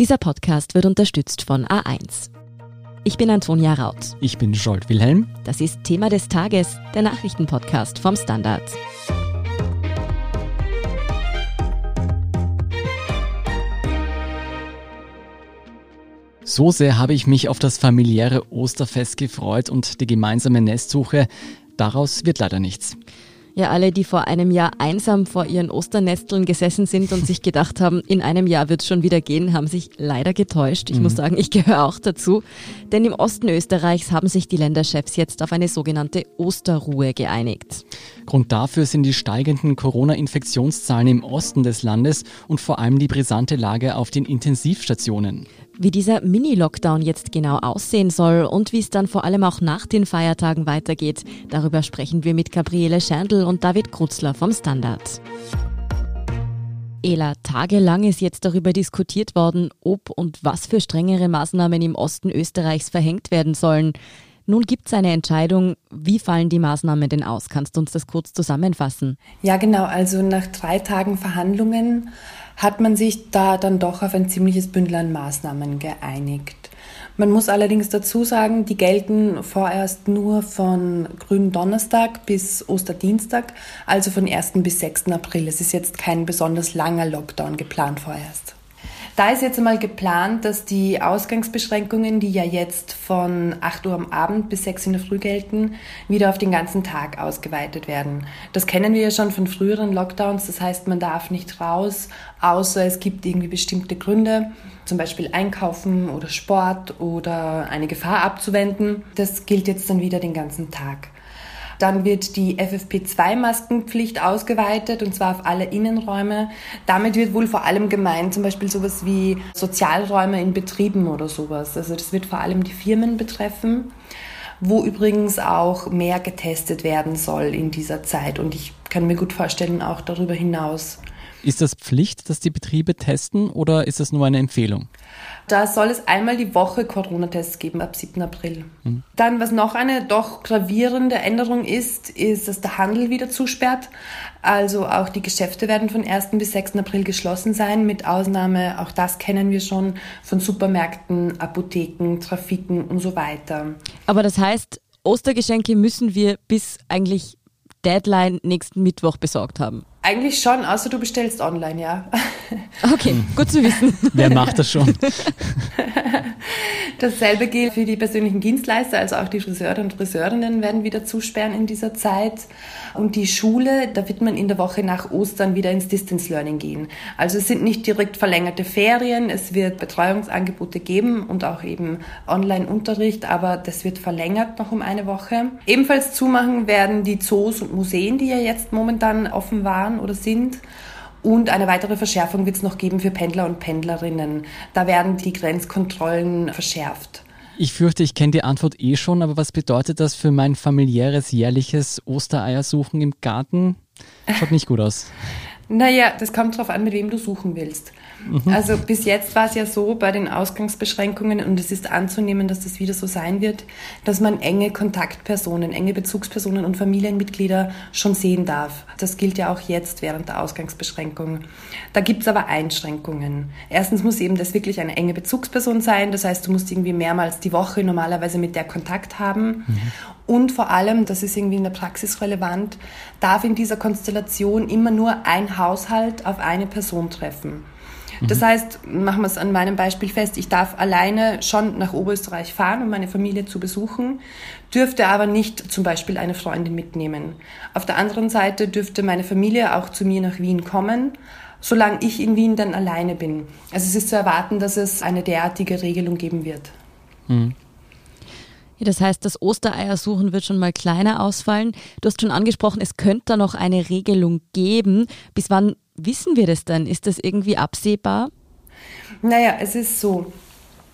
Dieser Podcast wird unterstützt von A1. Ich bin Antonia Raut. Ich bin Scholt Wilhelm. Das ist Thema des Tages, der Nachrichtenpodcast vom Standard. So sehr habe ich mich auf das familiäre Osterfest gefreut und die gemeinsame Nestsuche. Daraus wird leider nichts. Ja, alle, die vor einem Jahr einsam vor ihren Osternesteln gesessen sind und sich gedacht haben, in einem Jahr wird es schon wieder gehen, haben sich leider getäuscht. Ich mhm. muss sagen, ich gehöre auch dazu. Denn im Osten Österreichs haben sich die Länderchefs jetzt auf eine sogenannte Osterruhe geeinigt. Grund dafür sind die steigenden Corona-Infektionszahlen im Osten des Landes und vor allem die brisante Lage auf den Intensivstationen. Wie dieser Mini-Lockdown jetzt genau aussehen soll und wie es dann vor allem auch nach den Feiertagen weitergeht, darüber sprechen wir mit Gabriele Schandl und David Krutzler vom Standard. Ela, tagelang ist jetzt darüber diskutiert worden, ob und was für strengere Maßnahmen im Osten Österreichs verhängt werden sollen. Nun gibt es eine Entscheidung. Wie fallen die Maßnahmen denn aus? Kannst du uns das kurz zusammenfassen? Ja, genau. Also nach drei Tagen Verhandlungen hat man sich da dann doch auf ein ziemliches Bündel an Maßnahmen geeinigt. Man muss allerdings dazu sagen, die gelten vorerst nur von Gründonnerstag bis Osterdienstag, also von 1. bis 6. April. Es ist jetzt kein besonders langer Lockdown geplant vorerst. Da ist jetzt einmal geplant, dass die Ausgangsbeschränkungen, die ja jetzt von 8 Uhr am Abend bis 6 Uhr in der Früh gelten, wieder auf den ganzen Tag ausgeweitet werden. Das kennen wir ja schon von früheren Lockdowns. Das heißt, man darf nicht raus, außer es gibt irgendwie bestimmte Gründe, zum Beispiel einkaufen oder Sport oder eine Gefahr abzuwenden. Das gilt jetzt dann wieder den ganzen Tag. Dann wird die FFP2-Maskenpflicht ausgeweitet und zwar auf alle Innenräume. Damit wird wohl vor allem gemeint zum Beispiel sowas wie Sozialräume in Betrieben oder sowas. Also das wird vor allem die Firmen betreffen wo übrigens auch mehr getestet werden soll in dieser Zeit. Und ich kann mir gut vorstellen, auch darüber hinaus. Ist das Pflicht, dass die Betriebe testen oder ist das nur eine Empfehlung? Da soll es einmal die Woche Corona-Tests geben ab 7. April. Mhm. Dann, was noch eine doch gravierende Änderung ist, ist, dass der Handel wieder zusperrt. Also auch die Geschäfte werden von 1. bis 6. April geschlossen sein, mit Ausnahme, auch das kennen wir schon, von Supermärkten, Apotheken, Trafiken und so weiter. Aber das heißt, Ostergeschenke müssen wir bis eigentlich Deadline nächsten Mittwoch besorgt haben. Eigentlich schon, außer du bestellst online, ja. Okay, gut zu wissen. Wer macht das schon? Dasselbe gilt für die persönlichen Dienstleister, also auch die Friseure und Friseurinnen werden wieder zusperren in dieser Zeit. Und die Schule, da wird man in der Woche nach Ostern wieder ins Distance Learning gehen. Also es sind nicht direkt verlängerte Ferien, es wird Betreuungsangebote geben und auch eben Online-Unterricht, aber das wird verlängert noch um eine Woche. Ebenfalls zumachen werden die Zoos und Museen, die ja jetzt momentan offen waren oder sind. Und eine weitere Verschärfung wird es noch geben für Pendler und Pendlerinnen. Da werden die Grenzkontrollen verschärft. Ich fürchte, ich kenne die Antwort eh schon, aber was bedeutet das für mein familiäres jährliches Ostereiersuchen im Garten? Schaut nicht gut aus. Naja, das kommt darauf an, mit wem du suchen willst. Mhm. Also bis jetzt war es ja so bei den Ausgangsbeschränkungen und es ist anzunehmen, dass das wieder so sein wird, dass man enge Kontaktpersonen, enge Bezugspersonen und Familienmitglieder schon sehen darf. Das gilt ja auch jetzt während der Ausgangsbeschränkung. Da gibt es aber Einschränkungen. Erstens muss eben das wirklich eine enge Bezugsperson sein, das heißt, du musst irgendwie mehrmals die Woche normalerweise mit der Kontakt haben. Mhm. Und vor allem, das ist irgendwie in der Praxis relevant, darf in dieser Konstellation immer nur ein Haushalt auf eine Person treffen. Das mhm. heißt, machen wir es an meinem Beispiel fest, ich darf alleine schon nach Oberösterreich fahren, um meine Familie zu besuchen, dürfte aber nicht zum Beispiel eine Freundin mitnehmen. Auf der anderen Seite dürfte meine Familie auch zu mir nach Wien kommen, solange ich in Wien dann alleine bin. Also es ist zu erwarten, dass es eine derartige Regelung geben wird. Mhm. Das heißt, das Ostereiersuchen wird schon mal kleiner ausfallen. Du hast schon angesprochen, es könnte da noch eine Regelung geben. Bis wann wissen wir das denn? Ist das irgendwie absehbar? Naja, es ist so.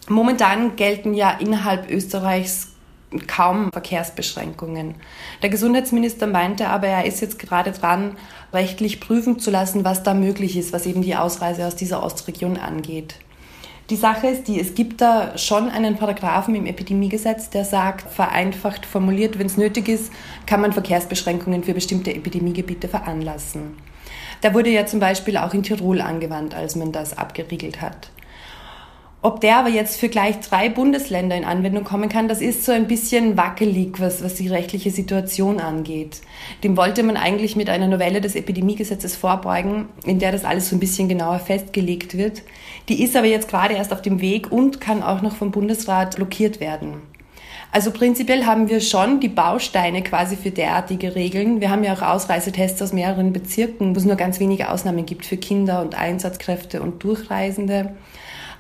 Momentan gelten ja innerhalb Österreichs kaum Verkehrsbeschränkungen. Der Gesundheitsminister meinte aber, er ist jetzt gerade dran, rechtlich prüfen zu lassen, was da möglich ist, was eben die Ausreise aus dieser Ostregion angeht. Die Sache ist die, es gibt da schon einen Paragraphen im Epidemiegesetz, der sagt, vereinfacht formuliert, wenn es nötig ist, kann man Verkehrsbeschränkungen für bestimmte Epidemiegebiete veranlassen. Der wurde ja zum Beispiel auch in Tirol angewandt, als man das abgeriegelt hat. Ob der aber jetzt für gleich drei Bundesländer in Anwendung kommen kann, das ist so ein bisschen wackelig, was, was die rechtliche Situation angeht. Dem wollte man eigentlich mit einer Novelle des Epidemiegesetzes vorbeugen, in der das alles so ein bisschen genauer festgelegt wird. Die ist aber jetzt gerade erst auf dem Weg und kann auch noch vom Bundesrat blockiert werden. Also prinzipiell haben wir schon die Bausteine quasi für derartige Regeln. Wir haben ja auch Ausreisetests aus mehreren Bezirken, wo es nur ganz wenige Ausnahmen gibt für Kinder und Einsatzkräfte und Durchreisende.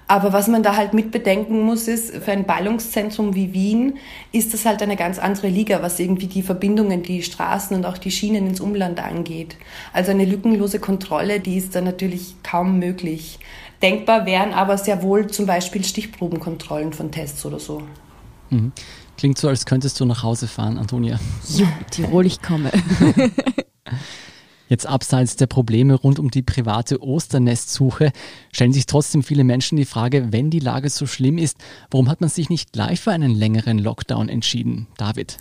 Aber was man da halt mit bedenken muss, ist, für ein Ballungszentrum wie Wien ist das halt eine ganz andere Liga, was irgendwie die Verbindungen, die Straßen und auch die Schienen ins Umland angeht. Also eine lückenlose Kontrolle, die ist da natürlich kaum möglich. Denkbar wären aber sehr wohl zum Beispiel Stichprobenkontrollen von Tests oder so. Mhm. Klingt so, als könntest du nach Hause fahren, Antonia. Ja, Tirol, ich komme. Jetzt abseits der Probleme rund um die private Osternestsuche stellen sich trotzdem viele Menschen die Frage, wenn die Lage so schlimm ist, warum hat man sich nicht gleich für einen längeren Lockdown entschieden? David.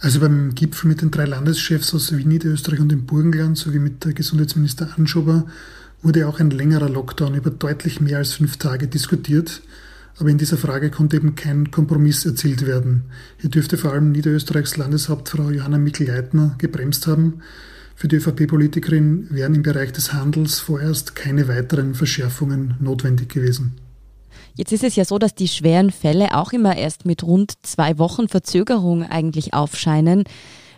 Also beim Gipfel mit den drei Landeschefs aus Wien, Niederösterreich und dem Burgenland sowie mit der Gesundheitsminister Anschober wurde auch ein längerer Lockdown über deutlich mehr als fünf Tage diskutiert. Aber in dieser Frage konnte eben kein Kompromiss erzielt werden. Hier dürfte vor allem Niederösterreichs Landeshauptfrau Johanna Mikl-Leitner gebremst haben. Für die ÖVP-Politikerin wären im Bereich des Handels vorerst keine weiteren Verschärfungen notwendig gewesen. Jetzt ist es ja so, dass die schweren Fälle auch immer erst mit rund zwei Wochen Verzögerung eigentlich aufscheinen.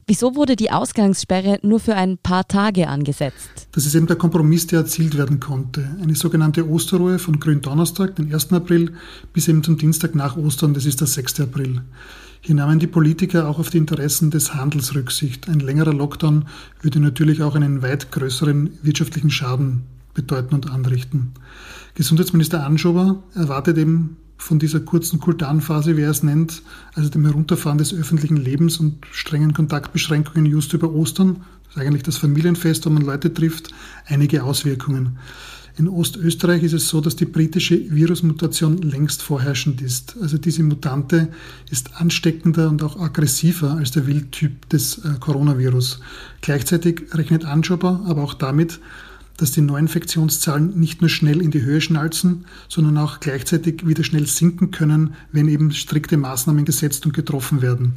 Wieso wurde die Ausgangssperre nur für ein paar Tage angesetzt? Das ist eben der Kompromiss, der erzielt werden konnte. Eine sogenannte Osterruhe von Gründonnerstag, den 1. April, bis eben zum Dienstag nach Ostern, das ist der 6. April. Hier nahmen die Politiker auch auf die Interessen des Handels Rücksicht. Ein längerer Lockdown würde natürlich auch einen weit größeren wirtschaftlichen Schaden bedeuten und anrichten. Gesundheitsminister Anschober erwartet eben von dieser kurzen Kultanphase, wie er es nennt, also dem Herunterfahren des öffentlichen Lebens und strengen Kontaktbeschränkungen just über Ostern, das ist eigentlich das Familienfest, wo man Leute trifft, einige Auswirkungen. In Ostösterreich ist es so, dass die britische Virusmutation längst vorherrschend ist. Also diese Mutante ist ansteckender und auch aggressiver als der Wildtyp des äh, Coronavirus. Gleichzeitig rechnet Anschober aber auch damit, dass die Neuinfektionszahlen nicht nur schnell in die Höhe schnalzen, sondern auch gleichzeitig wieder schnell sinken können, wenn eben strikte Maßnahmen gesetzt und getroffen werden.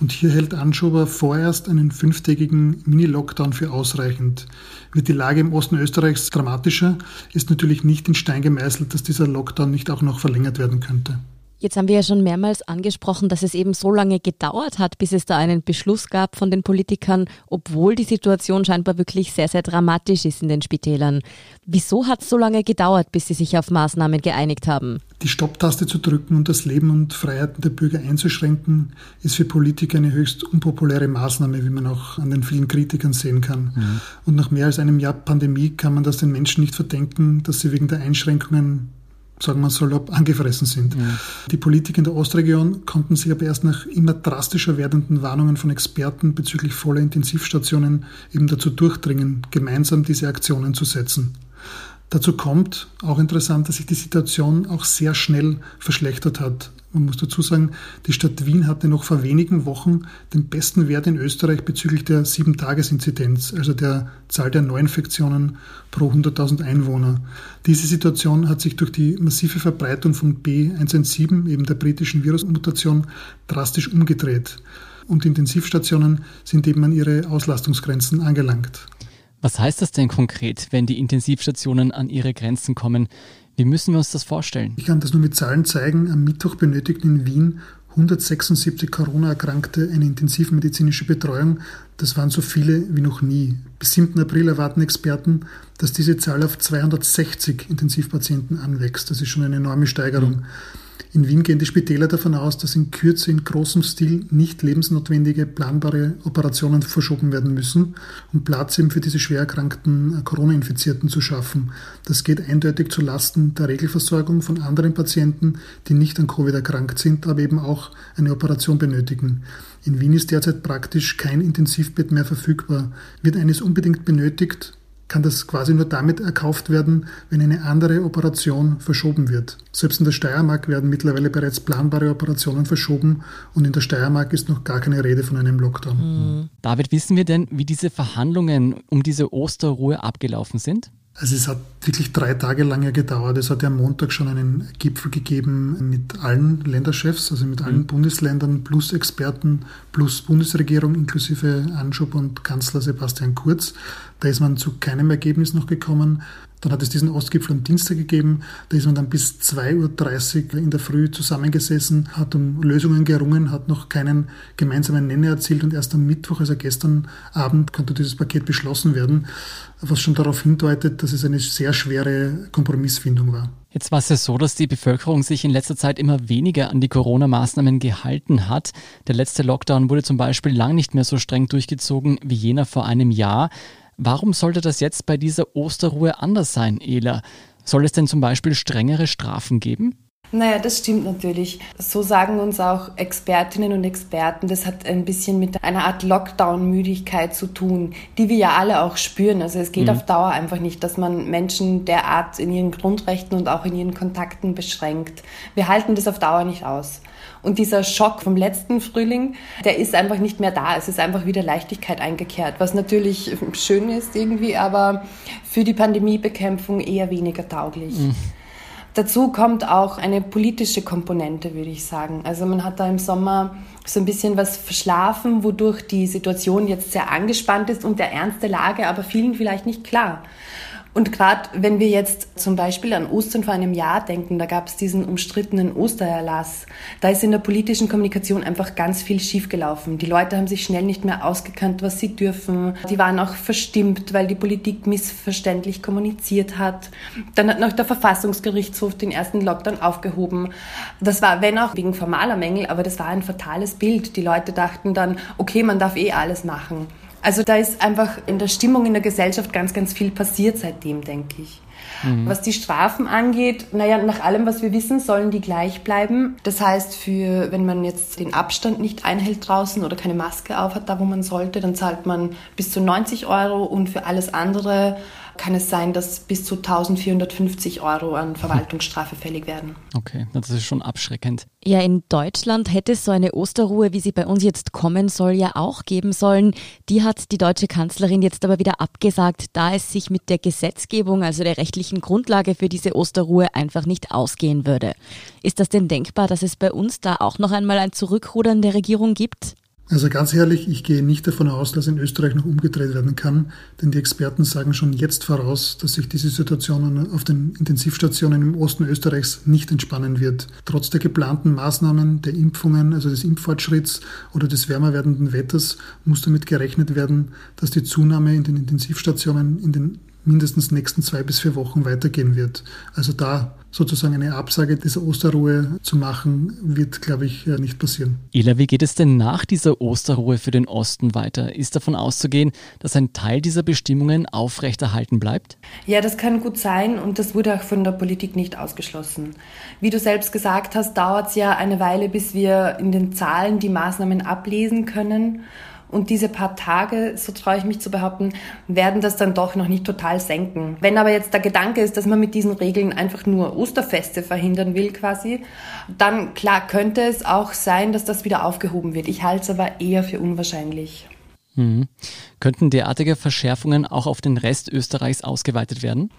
Und hier hält Anschober vorerst einen fünftägigen Mini-Lockdown für ausreichend. Wird die Lage im Osten Österreichs dramatischer, ist natürlich nicht in Stein gemeißelt, dass dieser Lockdown nicht auch noch verlängert werden könnte. Jetzt haben wir ja schon mehrmals angesprochen, dass es eben so lange gedauert hat, bis es da einen Beschluss gab von den Politikern, obwohl die Situation scheinbar wirklich sehr, sehr dramatisch ist in den Spitälern. Wieso hat es so lange gedauert, bis sie sich auf Maßnahmen geeinigt haben? Die Stopptaste zu drücken und das Leben und Freiheiten der Bürger einzuschränken, ist für Politiker eine höchst unpopuläre Maßnahme, wie man auch an den vielen Kritikern sehen kann. Mhm. Und nach mehr als einem Jahr Pandemie kann man das den Menschen nicht verdenken, dass sie wegen der Einschränkungen sagen wir salopp, angefressen sind. Ja. Die Politiker in der Ostregion konnten sich aber erst nach immer drastischer werdenden Warnungen von Experten bezüglich voller Intensivstationen eben dazu durchdringen, gemeinsam diese Aktionen zu setzen. Dazu kommt, auch interessant, dass sich die Situation auch sehr schnell verschlechtert hat. Man muss dazu sagen, die Stadt Wien hatte noch vor wenigen Wochen den besten Wert in Österreich bezüglich der 7-Tages-Inzidenz, also der Zahl der Neuinfektionen pro 100.000 Einwohner. Diese Situation hat sich durch die massive Verbreitung von B117, eben der britischen Virusmutation, drastisch umgedreht. Und Intensivstationen sind eben an ihre Auslastungsgrenzen angelangt. Was heißt das denn konkret, wenn die Intensivstationen an ihre Grenzen kommen? Wie müssen wir uns das vorstellen? Ich kann das nur mit Zahlen zeigen. Am Mittwoch benötigten in Wien 176 Corona-Erkrankte eine intensivmedizinische Betreuung. Das waren so viele wie noch nie. Bis 7. April erwarten Experten, dass diese Zahl auf 260 Intensivpatienten anwächst. Das ist schon eine enorme Steigerung. Mhm. In Wien gehen die Spitäler davon aus, dass in Kürze in großem Stil nicht lebensnotwendige planbare Operationen verschoben werden müssen, um Platz eben für diese schwer erkrankten Corona-Infizierten zu schaffen. Das geht eindeutig zu Lasten der Regelversorgung von anderen Patienten, die nicht an Covid erkrankt sind, aber eben auch eine Operation benötigen. In Wien ist derzeit praktisch kein Intensivbett mehr verfügbar. Wird eines unbedingt benötigt, kann das quasi nur damit erkauft werden, wenn eine andere Operation verschoben wird. Selbst in der Steiermark werden mittlerweile bereits planbare Operationen verschoben und in der Steiermark ist noch gar keine Rede von einem Lockdown. Mhm. David, wissen wir denn, wie diese Verhandlungen um diese Osterruhe abgelaufen sind? Also es hat wirklich drei Tage lang ja gedauert. Es hat ja am Montag schon einen Gipfel gegeben mit allen Länderchefs, also mit allen mhm. Bundesländern plus Experten plus Bundesregierung inklusive Anschub und Kanzler Sebastian Kurz. Da ist man zu keinem Ergebnis noch gekommen. Dann hat es diesen Ostgipfel am Dienstag gegeben. Da ist man dann bis 2.30 Uhr in der Früh zusammengesessen, hat um Lösungen gerungen, hat noch keinen gemeinsamen Nenner erzielt und erst am Mittwoch, also gestern Abend, konnte dieses Paket beschlossen werden, was schon darauf hindeutet, dass es eine sehr schwere Kompromissfindung war. Jetzt war es ja so, dass die Bevölkerung sich in letzter Zeit immer weniger an die Corona-Maßnahmen gehalten hat. Der letzte Lockdown wurde zum Beispiel lang nicht mehr so streng durchgezogen wie jener vor einem Jahr. Warum sollte das jetzt bei dieser Osterruhe anders sein, Ela? Soll es denn zum Beispiel strengere Strafen geben? Naja, das stimmt natürlich. So sagen uns auch Expertinnen und Experten, das hat ein bisschen mit einer Art Lockdown-Müdigkeit zu tun, die wir ja alle auch spüren. Also es geht mhm. auf Dauer einfach nicht, dass man Menschen derart in ihren Grundrechten und auch in ihren Kontakten beschränkt. Wir halten das auf Dauer nicht aus. Und dieser Schock vom letzten Frühling, der ist einfach nicht mehr da. Es ist einfach wieder Leichtigkeit eingekehrt, was natürlich schön ist irgendwie, aber für die Pandemiebekämpfung eher weniger tauglich. Mhm. Dazu kommt auch eine politische Komponente, würde ich sagen. Also man hat da im Sommer so ein bisschen was verschlafen, wodurch die Situation jetzt sehr angespannt ist und der Ernst der Lage aber vielen vielleicht nicht klar. Und gerade wenn wir jetzt zum Beispiel an Ostern vor einem Jahr denken, da gab es diesen umstrittenen Ostererlass, da ist in der politischen Kommunikation einfach ganz viel schiefgelaufen. Die Leute haben sich schnell nicht mehr ausgekannt, was sie dürfen. Die waren auch verstimmt, weil die Politik missverständlich kommuniziert hat. Dann hat noch der Verfassungsgerichtshof den ersten Lockdown aufgehoben. Das war, wenn auch wegen formaler Mängel, aber das war ein fatales Bild. Die Leute dachten dann, okay, man darf eh alles machen. Also da ist einfach in der Stimmung in der Gesellschaft ganz, ganz viel passiert seitdem, denke ich. Mhm. Was die Strafen angeht, naja, nach allem, was wir wissen, sollen die gleich bleiben. Das heißt, für, wenn man jetzt den Abstand nicht einhält draußen oder keine Maske aufhat, da wo man sollte, dann zahlt man bis zu 90 Euro und für alles andere kann es sein, dass bis zu 1450 Euro an Verwaltungsstrafe fällig werden. Okay, das ist schon abschreckend. Ja, in Deutschland hätte es so eine Osterruhe, wie sie bei uns jetzt kommen soll, ja auch geben sollen. Die hat die deutsche Kanzlerin jetzt aber wieder abgesagt, da es sich mit der Gesetzgebung, also der rechtlichen Grundlage für diese Osterruhe einfach nicht ausgehen würde. Ist das denn denkbar, dass es bei uns da auch noch einmal ein Zurückrudern der Regierung gibt? Also ganz ehrlich, ich gehe nicht davon aus, dass in Österreich noch umgedreht werden kann, denn die Experten sagen schon jetzt voraus, dass sich diese Situation auf den Intensivstationen im Osten Österreichs nicht entspannen wird. Trotz der geplanten Maßnahmen, der Impfungen, also des Impffortschritts oder des wärmer werdenden Wetters, muss damit gerechnet werden, dass die Zunahme in den Intensivstationen in den mindestens nächsten zwei bis vier Wochen weitergehen wird. Also da sozusagen eine Absage dieser Osterruhe zu machen, wird, glaube ich, nicht passieren. Ela, wie geht es denn nach dieser Osterruhe für den Osten weiter? Ist davon auszugehen, dass ein Teil dieser Bestimmungen aufrechterhalten bleibt? Ja, das kann gut sein und das wurde auch von der Politik nicht ausgeschlossen. Wie du selbst gesagt hast, dauert es ja eine Weile, bis wir in den Zahlen die Maßnahmen ablesen können. Und diese paar Tage, so traue ich mich zu behaupten, werden das dann doch noch nicht total senken. Wenn aber jetzt der Gedanke ist, dass man mit diesen Regeln einfach nur Osterfeste verhindern will quasi, dann klar könnte es auch sein, dass das wieder aufgehoben wird. Ich halte es aber eher für unwahrscheinlich. Mhm. Könnten derartige Verschärfungen auch auf den Rest Österreichs ausgeweitet werden?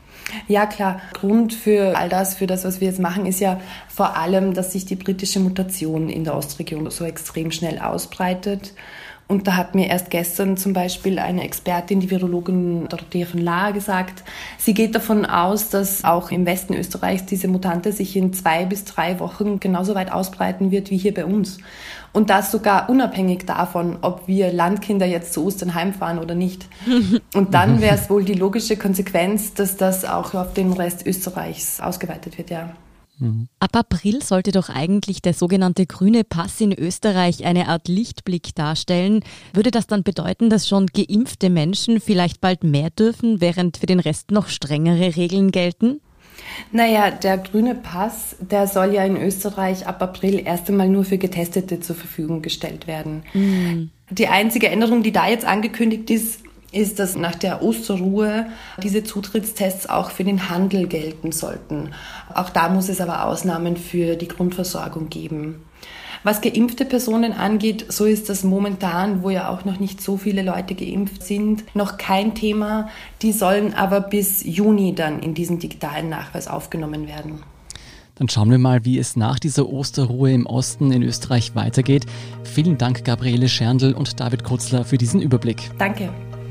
Ja, klar. Grund für all das, für das, was wir jetzt machen, ist ja vor allem, dass sich die britische Mutation in der Ostregion so extrem schnell ausbreitet. Und da hat mir erst gestern zum Beispiel eine Expertin, die Virologin Dorothea von Lahr, gesagt, sie geht davon aus, dass auch im Westen Österreichs diese Mutante sich in zwei bis drei Wochen genauso weit ausbreiten wird wie hier bei uns. Und das sogar unabhängig davon, ob wir Landkinder jetzt zu Ostern heimfahren oder nicht. Und dann wäre es wohl die logische Konsequenz, dass das auch auf den Rest Österreichs ausgeweitet wird, ja. Ab April sollte doch eigentlich der sogenannte grüne Pass in Österreich eine Art Lichtblick darstellen. Würde das dann bedeuten, dass schon geimpfte Menschen vielleicht bald mehr dürfen, während für den Rest noch strengere Regeln gelten? Naja, der grüne Pass, der soll ja in Österreich ab April erst einmal nur für Getestete zur Verfügung gestellt werden. Mhm. Die einzige Änderung, die da jetzt angekündigt ist, ist, dass nach der Osterruhe diese Zutrittstests auch für den Handel gelten sollten. Auch da muss es aber Ausnahmen für die Grundversorgung geben. Was geimpfte Personen angeht, so ist das momentan, wo ja auch noch nicht so viele Leute geimpft sind, noch kein Thema. Die sollen aber bis Juni dann in diesen digitalen Nachweis aufgenommen werden. Dann schauen wir mal, wie es nach dieser Osterruhe im Osten in Österreich weitergeht. Vielen Dank, Gabriele Scherndl und David Kutzler, für diesen Überblick. Danke.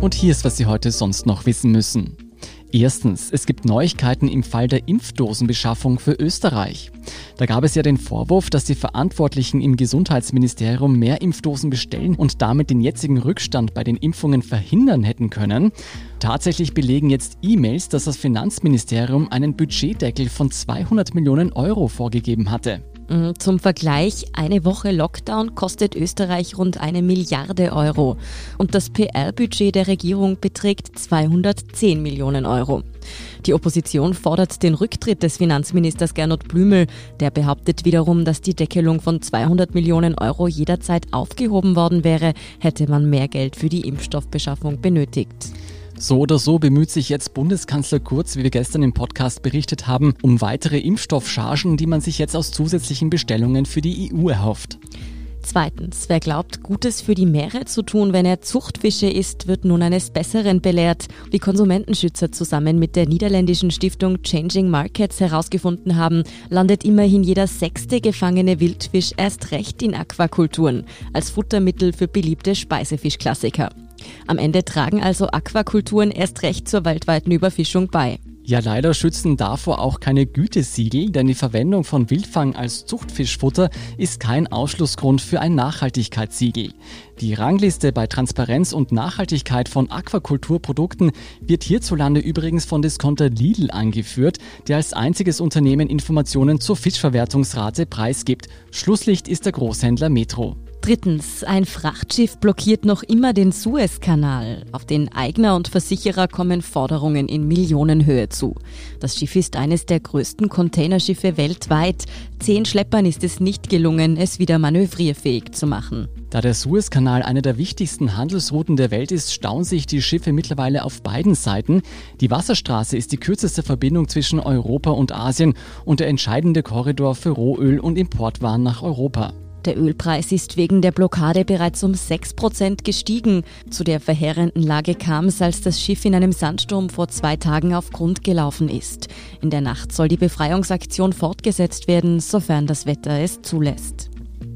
Und hier ist, was Sie heute sonst noch wissen müssen. Erstens, es gibt Neuigkeiten im Fall der Impfdosenbeschaffung für Österreich. Da gab es ja den Vorwurf, dass die Verantwortlichen im Gesundheitsministerium mehr Impfdosen bestellen und damit den jetzigen Rückstand bei den Impfungen verhindern hätten können. Tatsächlich belegen jetzt E-Mails, dass das Finanzministerium einen Budgetdeckel von 200 Millionen Euro vorgegeben hatte. Mm, zum Vergleich, eine Woche Lockdown kostet Österreich rund eine Milliarde Euro und das PR-Budget der Regierung beträgt 210 Millionen Euro. Die Opposition fordert den Rücktritt des Finanzministers Gernot Blümel. Der behauptet wiederum, dass die Deckelung von 200 Millionen Euro jederzeit aufgehoben worden wäre, hätte man mehr Geld für die Impfstoffbeschaffung benötigt. So oder so bemüht sich jetzt Bundeskanzler Kurz, wie wir gestern im Podcast berichtet haben, um weitere Impfstoffchargen, die man sich jetzt aus zusätzlichen Bestellungen für die EU erhofft. Zweitens, wer glaubt, Gutes für die Meere zu tun, wenn er Zuchtfische isst, wird nun eines Besseren belehrt. Wie Konsumentenschützer zusammen mit der niederländischen Stiftung Changing Markets herausgefunden haben, landet immerhin jeder sechste gefangene Wildfisch erst recht in Aquakulturen als Futtermittel für beliebte Speisefischklassiker. Am Ende tragen also Aquakulturen erst recht zur weltweiten Überfischung bei. Ja, leider schützen davor auch keine Gütesiegel, denn die Verwendung von Wildfang als Zuchtfischfutter ist kein Ausschlussgrund für ein Nachhaltigkeitssiegel. Die Rangliste bei Transparenz und Nachhaltigkeit von Aquakulturprodukten wird hierzulande übrigens von Discounter Lidl angeführt, der als einziges Unternehmen Informationen zur Fischverwertungsrate preisgibt. Schlusslicht ist der Großhändler Metro. Drittens, ein Frachtschiff blockiert noch immer den Suezkanal. Auf den Eigner und Versicherer kommen Forderungen in Millionenhöhe zu. Das Schiff ist eines der größten Containerschiffe weltweit. Zehn Schleppern ist es nicht gelungen, es wieder manövrierfähig zu machen. Da der Suezkanal eine der wichtigsten Handelsrouten der Welt ist, stauen sich die Schiffe mittlerweile auf beiden Seiten. Die Wasserstraße ist die kürzeste Verbindung zwischen Europa und Asien und der entscheidende Korridor für Rohöl und Importwaren nach Europa. Der Ölpreis ist wegen der Blockade bereits um 6% gestiegen. Zu der verheerenden Lage kam es, als das Schiff in einem Sandsturm vor zwei Tagen auf Grund gelaufen ist. In der Nacht soll die Befreiungsaktion fortgesetzt werden, sofern das Wetter es zulässt.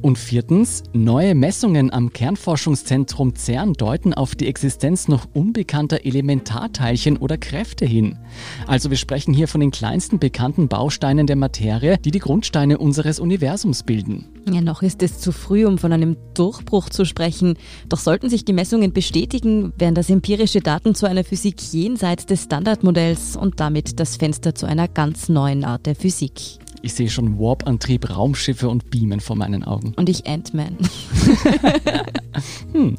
Und viertens, neue Messungen am Kernforschungszentrum CERN deuten auf die Existenz noch unbekannter Elementarteilchen oder Kräfte hin. Also wir sprechen hier von den kleinsten bekannten Bausteinen der Materie, die die Grundsteine unseres Universums bilden. Ja, noch ist es zu früh, um von einem Durchbruch zu sprechen. Doch sollten sich die Messungen bestätigen, wären das empirische Daten zu einer Physik jenseits des Standardmodells und damit das Fenster zu einer ganz neuen Art der Physik. Ich sehe schon Warp-Antrieb, Raumschiffe und Beamen vor meinen Augen. Und ich Ant-Man. hm.